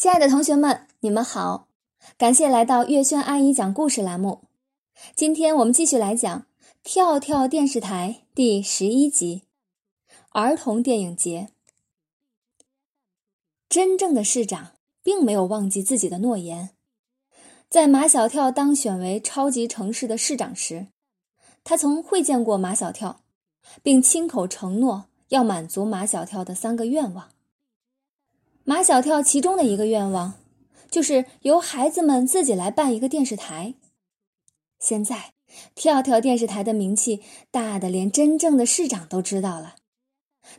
亲爱的同学们，你们好！感谢来到月轩阿姨讲故事栏目。今天我们继续来讲《跳跳电视台》第十一集《儿童电影节》。真正的市长并没有忘记自己的诺言，在马小跳当选为超级城市的市长时，他曾会见过马小跳，并亲口承诺要满足马小跳的三个愿望。马小跳其中的一个愿望，就是由孩子们自己来办一个电视台。现在，跳跳电视台的名气大的连真正的市长都知道了。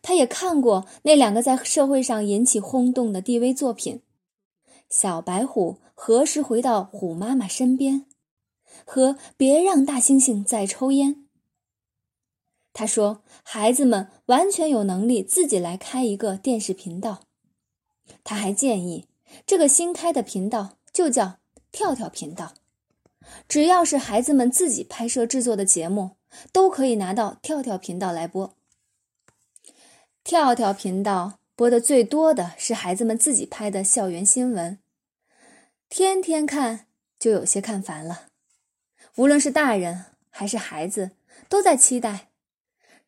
他也看过那两个在社会上引起轰动的 DV 作品，《小白虎何时回到虎妈妈身边》和《别让大猩猩再抽烟》。他说，孩子们完全有能力自己来开一个电视频道。他还建议，这个新开的频道就叫“跳跳频道”，只要是孩子们自己拍摄制作的节目，都可以拿到跳跳频道来播。跳跳频道播的最多的是孩子们自己拍的校园新闻，天天看就有些看烦了。无论是大人还是孩子，都在期待。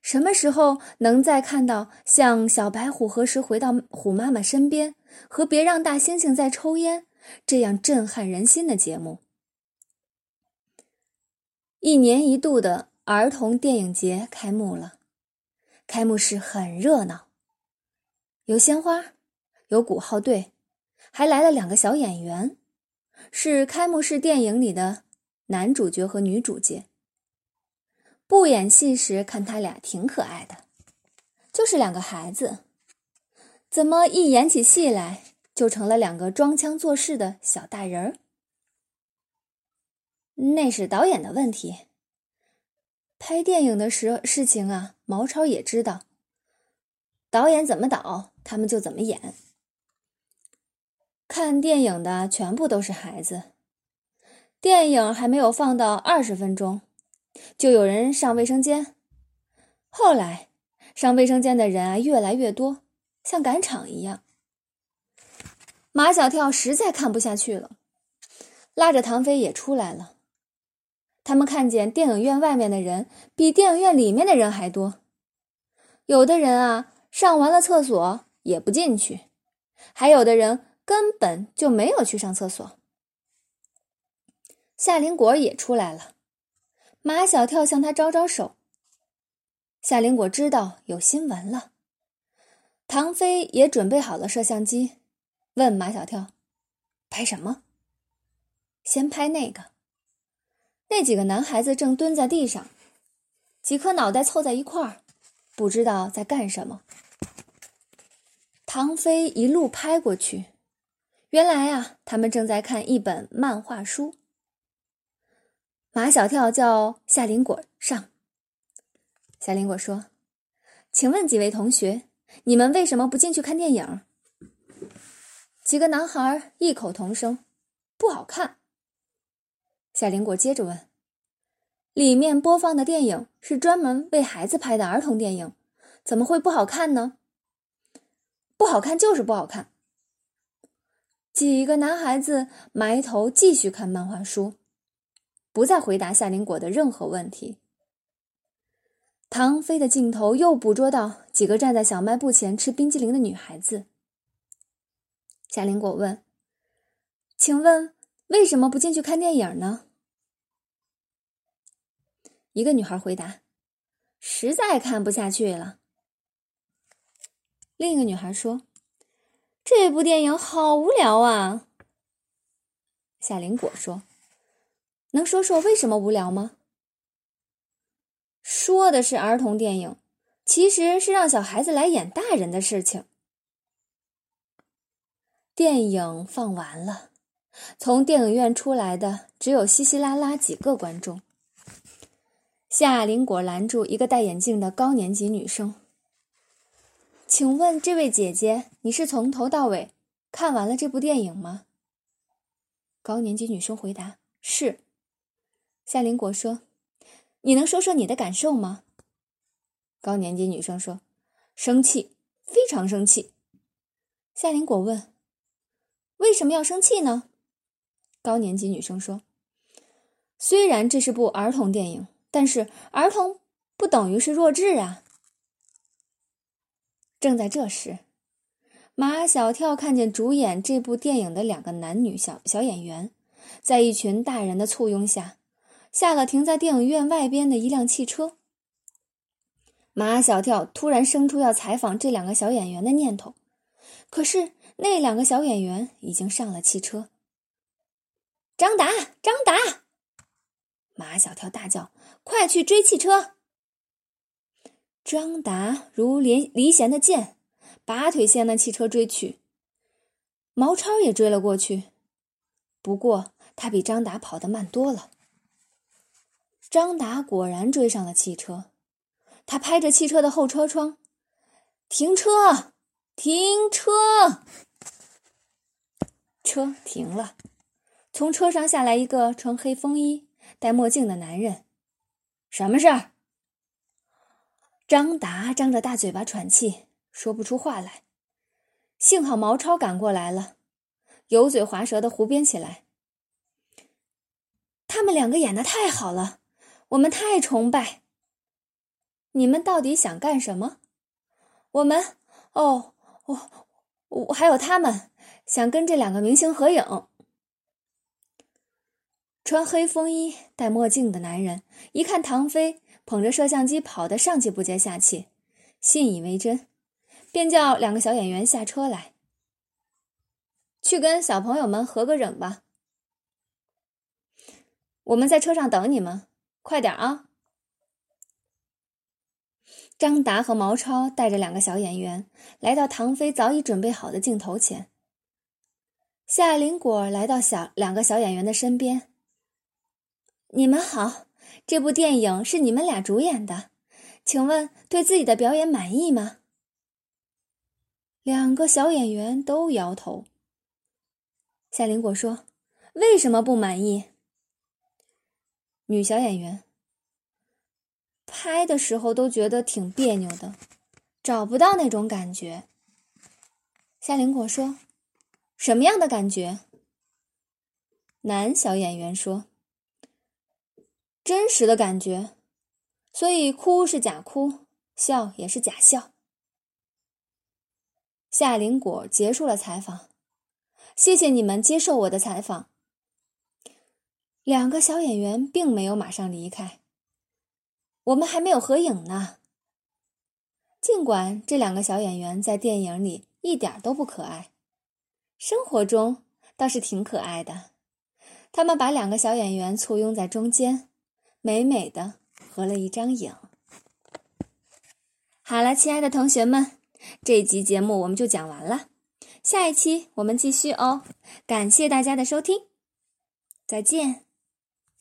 什么时候能再看到像《小白虎何时回到虎妈妈身边》和《别让大猩猩再抽烟》这样震撼人心的节目？一年一度的儿童电影节开幕了，开幕式很热闹，有鲜花，有鼓号队，还来了两个小演员，是开幕式电影里的男主角和女主角。不演戏时看他俩挺可爱的，就是两个孩子，怎么一演起戏来就成了两个装腔作势的小大人儿？那是导演的问题。拍电影的时事情啊，毛超也知道，导演怎么导，他们就怎么演。看电影的全部都是孩子，电影还没有放到二十分钟。就有人上卫生间，后来上卫生间的人啊越来越多，像赶场一样。马小跳实在看不下去了，拉着唐飞也出来了。他们看见电影院外面的人比电影院里面的人还多，有的人啊上完了厕所也不进去，还有的人根本就没有去上厕所。夏林果也出来了。马小跳向他招招手。夏林果知道有新闻了，唐飞也准备好了摄像机，问马小跳：“拍什么？”“先拍那个。”那几个男孩子正蹲在地上，几颗脑袋凑在一块儿，不知道在干什么。唐飞一路拍过去，原来啊，他们正在看一本漫画书。马小跳叫夏林果上。夏林果说：“请问几位同学，你们为什么不进去看电影？”几个男孩异口同声：“不好看。”夏林果接着问：“里面播放的电影是专门为孩子拍的儿童电影，怎么会不好看呢？”“不好看就是不好看。”几个男孩子埋头继续看漫画书。不再回答夏林果的任何问题。唐飞的镜头又捕捉到几个站在小卖部前吃冰激凌的女孩子。夏林果问：“请问为什么不进去看电影呢？”一个女孩回答：“实在看不下去了。”另一个女孩说：“这部电影好无聊啊。”夏林果说。能说说为什么无聊吗？说的是儿童电影，其实是让小孩子来演大人的事情。电影放完了，从电影院出来的只有稀稀拉拉几个观众。夏林果拦住一个戴眼镜的高年级女生，请问这位姐姐，你是从头到尾看完了这部电影吗？高年级女生回答：“是。”夏林果说：“你能说说你的感受吗？”高年级女生说：“生气，非常生气。”夏林果问：“为什么要生气呢？高年级女生说：“虽然这是部儿童电影，但是儿童不等于是弱智啊。”正在这时，马小跳看见主演这部电影的两个男女小小演员，在一群大人的簇拥下，下了停在电影院外边的一辆汽车。马小跳突然生出要采访这两个小演员的念头，可是那两个小演员已经上了汽车。张达，张达！马小跳大叫：“快去追汽车！”张达如离离弦的箭，拔腿向那汽车追去。毛超也追了过去，不过他比张达跑得慢多了。张达果然追上了汽车。他拍着汽车的后车窗，停车，停车。车停了，从车上下来一个穿黑风衣、戴墨镜的男人。什么事儿？张达张着大嘴巴喘气，说不出话来。幸好毛超赶过来了，油嘴滑舌的胡编起来。他们两个演的太好了，我们太崇拜。你们到底想干什么？我们哦，我我还有他们想跟这两个明星合影。穿黑风衣、戴墨镜的男人一看唐飞捧着摄像机跑得上气不接下气，信以为真，便叫两个小演员下车来，去跟小朋友们合个影吧。我们在车上等你们，快点啊！张达和毛超带着两个小演员来到唐飞早已准备好的镜头前。夏林果来到小两个小演员的身边：“你们好，这部电影是你们俩主演的，请问对自己的表演满意吗？”两个小演员都摇头。夏林果说：“为什么不满意？”女小演员。拍的时候都觉得挺别扭的，找不到那种感觉。夏林果说：“什么样的感觉？”男小演员说：“真实的感觉，所以哭是假哭，笑也是假笑。”夏林果结束了采访，谢谢你们接受我的采访。两个小演员并没有马上离开。我们还没有合影呢。尽管这两个小演员在电影里一点都不可爱，生活中倒是挺可爱的。他们把两个小演员簇拥在中间，美美的合了一张影。好了，亲爱的同学们，这集节目我们就讲完了，下一期我们继续哦。感谢大家的收听，再见。